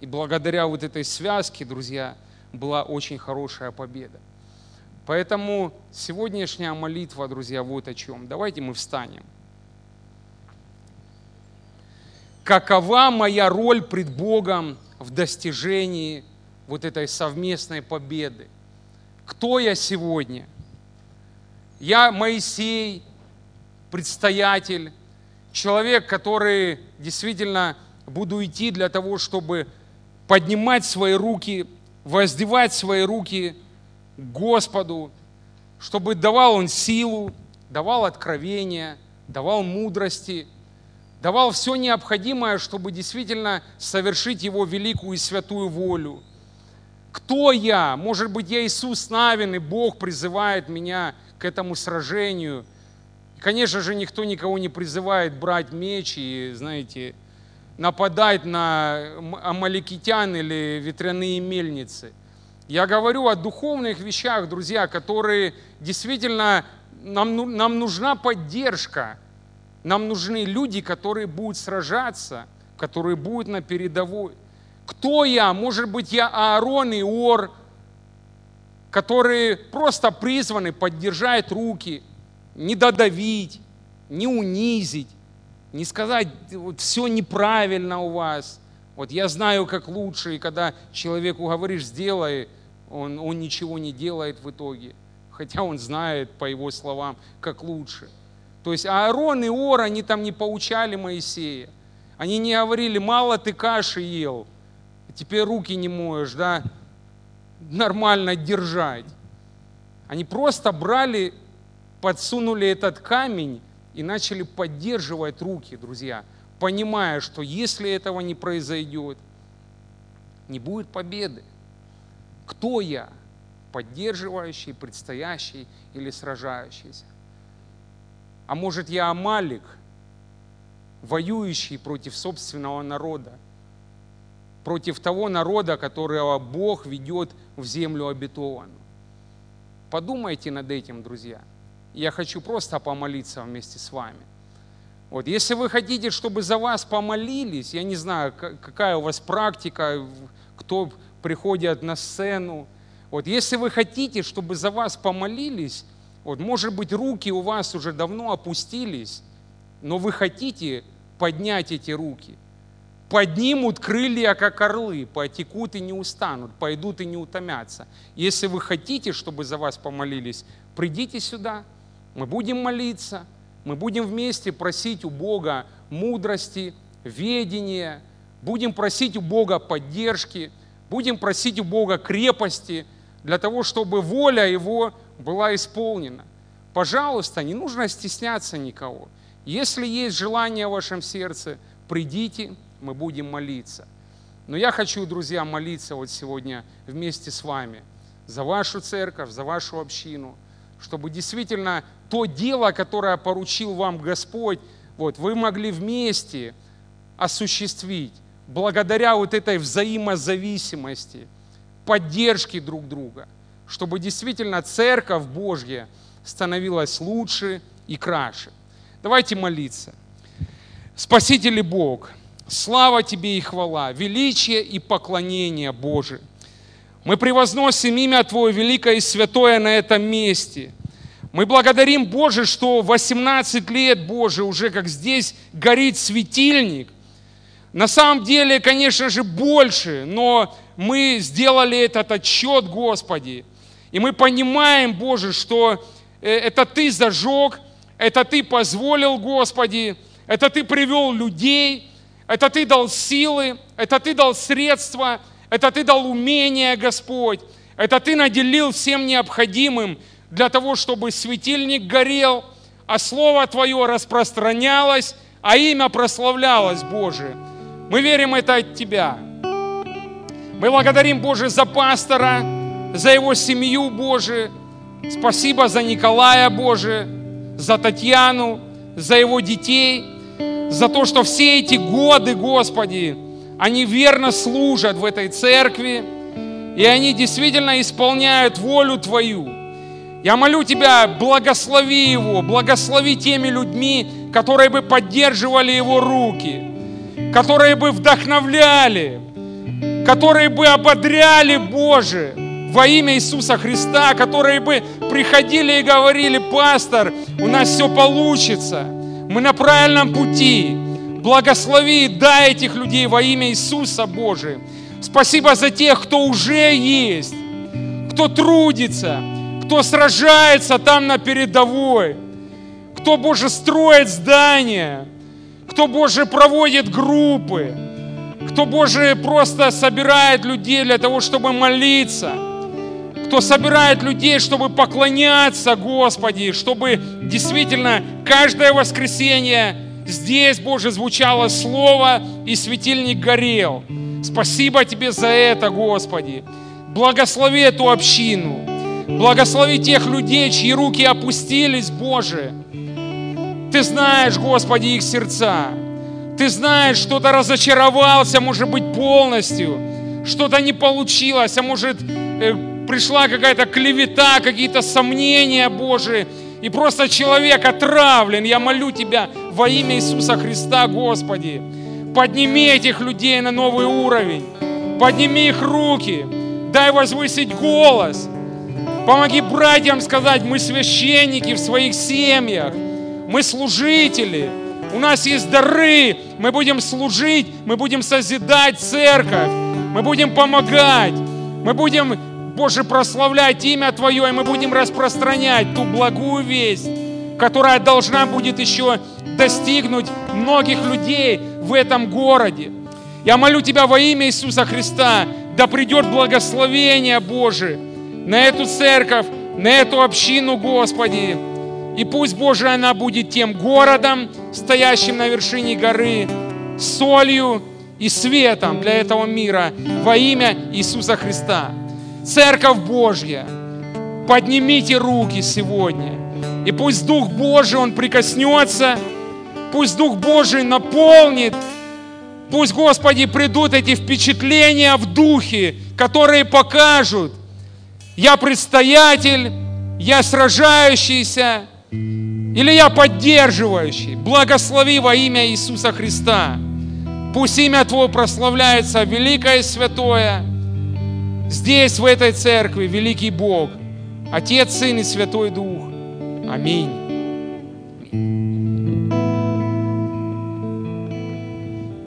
И благодаря вот этой связке, друзья, была очень хорошая победа. Поэтому сегодняшняя молитва, друзья, вот о чем. Давайте мы встанем. Какова моя роль пред Богом в достижении вот этой совместной победы? Кто я сегодня? Я Моисей, предстоятель, человек, который действительно буду идти для того, чтобы поднимать свои руки, воздевать свои руки Господу, чтобы давал Он силу, давал откровение, давал мудрости, давал все необходимое, чтобы действительно совершить Его великую и святую волю. Кто я? Может быть, я Иисус Навин, и Бог призывает меня к этому сражению. Конечно же, никто никого не призывает брать меч и, знаете, нападать на амаликитян или ветряные мельницы – я говорю о духовных вещах, друзья, которые действительно нам, ну, нам нужна поддержка. Нам нужны люди, которые будут сражаться, которые будут на передовой. Кто я? Может быть, я Аарон и Ор, которые просто призваны поддержать руки, не додавить, не унизить, не сказать, все неправильно у вас. Вот я знаю, как лучше, и когда человеку говоришь, сделай, он, он ничего не делает в итоге, хотя он знает, по его словам, как лучше. То есть Аарон и Ор, они там не поучали Моисея. Они не говорили, мало ты каши ел, теперь руки не моешь, да, нормально держать. Они просто брали, подсунули этот камень и начали поддерживать руки, друзья, понимая, что если этого не произойдет, не будет победы. Кто я? Поддерживающий, предстоящий или сражающийся? А может я Амалик, воюющий против собственного народа, против того народа, которого Бог ведет в землю обетованную. Подумайте над этим, друзья. Я хочу просто помолиться вместе с вами. Вот, если вы хотите, чтобы за вас помолились, я не знаю, какая у вас практика, кто приходят на сцену. Вот если вы хотите, чтобы за вас помолились, вот, может быть, руки у вас уже давно опустились, но вы хотите поднять эти руки. Поднимут крылья, как орлы, потекут и не устанут, пойдут и не утомятся. Если вы хотите, чтобы за вас помолились, придите сюда, мы будем молиться, мы будем вместе просить у Бога мудрости, ведения, будем просить у Бога поддержки – Будем просить у Бога крепости для того, чтобы воля Его была исполнена. Пожалуйста, не нужно стесняться никого. Если есть желание в вашем сердце, придите, мы будем молиться. Но я хочу, друзья, молиться вот сегодня вместе с вами за вашу церковь, за вашу общину, чтобы действительно то дело, которое поручил вам Господь, вот, вы могли вместе осуществить благодаря вот этой взаимозависимости, поддержке друг друга, чтобы действительно Церковь Божья становилась лучше и краше. Давайте молиться. Спаситель и Бог, слава Тебе и хвала, величие и поклонение Божие. Мы превозносим имя Твое великое и святое на этом месте. Мы благодарим, Боже, что 18 лет, Боже, уже как здесь горит светильник – на самом деле, конечно же, больше, но мы сделали этот отчет, Господи. И мы понимаем, Боже, что э, это Ты зажег, это Ты позволил, Господи, это Ты привел людей, это Ты дал силы, это Ты дал средства, это Ты дал умения, Господь, это Ты наделил всем необходимым для того, чтобы светильник горел, а Слово Твое распространялось, а имя прославлялось, Боже. Мы верим это от Тебя. Мы благодарим, Боже, за пастора, за его семью, Боже. Спасибо за Николая, Боже, за Татьяну, за его детей, за то, что все эти годы, Господи, они верно служат в этой церкви, и они действительно исполняют волю Твою. Я молю Тебя, благослови его, благослови теми людьми, которые бы поддерживали его руки, которые бы вдохновляли, которые бы ободряли, Боже, во имя Иисуса Христа, которые бы приходили и говорили, пастор, у нас все получится, мы на правильном пути, благослови, дай этих людей во имя Иисуса Божия. Спасибо за тех, кто уже есть, кто трудится, кто сражается там на передовой, кто, Боже, строит здания, кто, Боже, проводит группы, кто, Боже, просто собирает людей для того, чтобы молиться, кто собирает людей, чтобы поклоняться Господи, чтобы действительно каждое воскресенье здесь, Боже, звучало Слово и светильник горел. Спасибо Тебе за это, Господи. Благослови эту общину. Благослови тех людей, чьи руки опустились, Боже. Ты знаешь, Господи, их сердца. Ты знаешь, что-то разочаровался, может быть, полностью. Что-то не получилось, а может, э, пришла какая-то клевета, какие-то сомнения, Божии. И просто человек отравлен. Я молю Тебя во имя Иисуса Христа, Господи. Подними этих людей на новый уровень. Подними их руки. Дай возвысить голос. Помоги братьям сказать, мы священники в своих семьях. Мы служители. У нас есть дары. Мы будем служить. Мы будем созидать церковь. Мы будем помогать. Мы будем, Боже, прославлять имя Твое. И мы будем распространять ту благую весть, которая должна будет еще достигнуть многих людей в этом городе. Я молю Тебя во имя Иисуса Христа, да придет благословение Божие на эту церковь, на эту общину, Господи. И пусть, Боже, она будет тем городом, стоящим на вершине горы, солью и светом для этого мира во имя Иисуса Христа. Церковь Божья, поднимите руки сегодня. И пусть Дух Божий, Он прикоснется – Пусть Дух Божий наполнит. Пусть, Господи, придут эти впечатления в духе, которые покажут, я предстоятель, я сражающийся, или я поддерживающий. Благослови во имя Иисуса Христа. Пусть имя Твое прославляется, великое и святое. Здесь, в этой церкви, великий Бог, Отец, Сын и Святой Дух. Аминь.